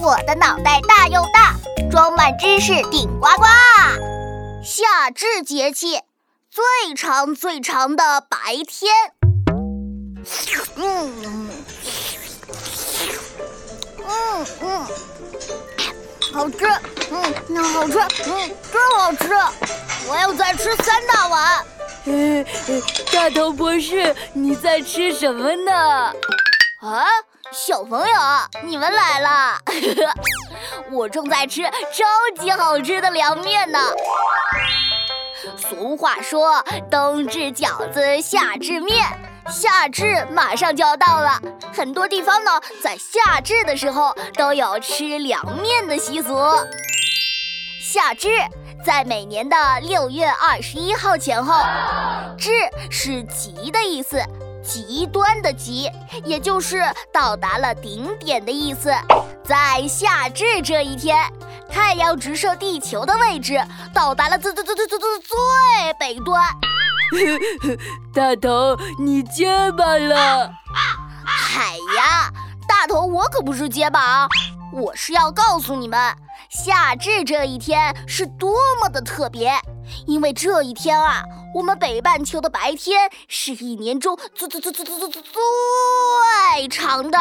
我的脑袋大又大，装满知识顶呱呱。夏至节气，最长最长的白天。嗯嗯嗯，好吃，嗯，那好吃，嗯，真好吃。我要再吃三大碗。嗯，大头博士，你在吃什么呢？啊，小朋友，你们来了！我正在吃超级好吃的凉面呢。俗话说，冬至饺子，夏至面，夏至马上就要到了。很多地方呢，在夏至的时候都有吃凉面的习俗。夏至。在每年的六月二十一号前后，至是极的意思，极端的极，也就是到达了顶点的意思。在夏至这一天，太阳直射地球的位置到达了最最最最最最最北端。大头，你结巴了？嗨呀，大头，我可不是结巴啊，我是要告诉你们。夏至这一天是多么的特别，因为这一天啊我们北半球的白天是一年中最最最最最最最最长的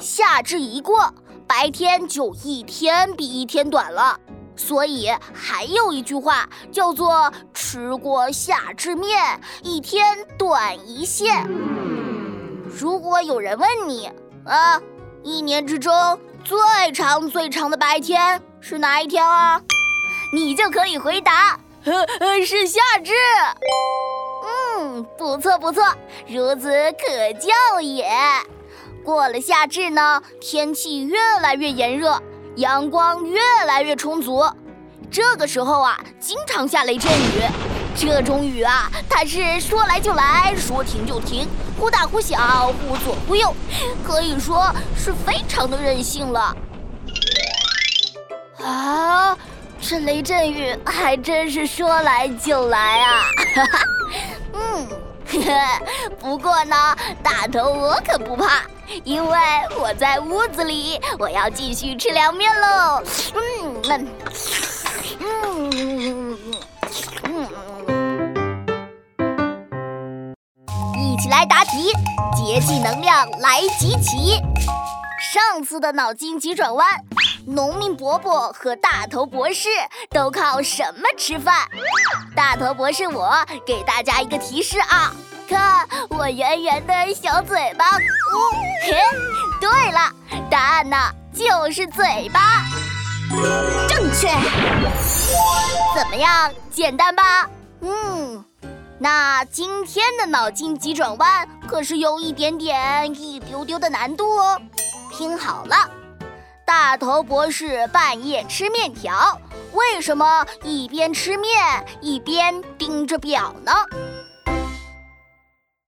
夏至一过白天就一天比一天短了所以还有一句话叫做吃过夏至面一天短一线如果有人问你啊一年之中最长最长的白天是哪一天啊你就可以回答，是夏至。嗯，不错不错，孺子可教也。过了夏至呢，天气越来越炎热，阳光越来越充足。这个时候啊，经常下雷阵雨。这种雨啊，它是说来就来，说停就停，忽大忽小，忽左忽右，可以说是非常的任性了。啊，这雷阵雨还真是说来就来啊！哈哈，嗯，不过呢，大头我可不怕，因为我在屋子里，我要继续吃凉面喽。嗯，嗯，嗯。一起来答题，节气能量来集齐。上次的脑筋急转弯，农民伯伯和大头博士都靠什么吃饭？大头博士，我给大家一个提示啊，看我圆圆的小嘴巴。嘿，对了，答案呢就是嘴巴。正确。怎么样，简单吧？嗯。那今天的脑筋急转弯可是有一点点、一丢丢的难度哦。听好了，大头博士半夜吃面条，为什么一边吃面一边盯着表呢？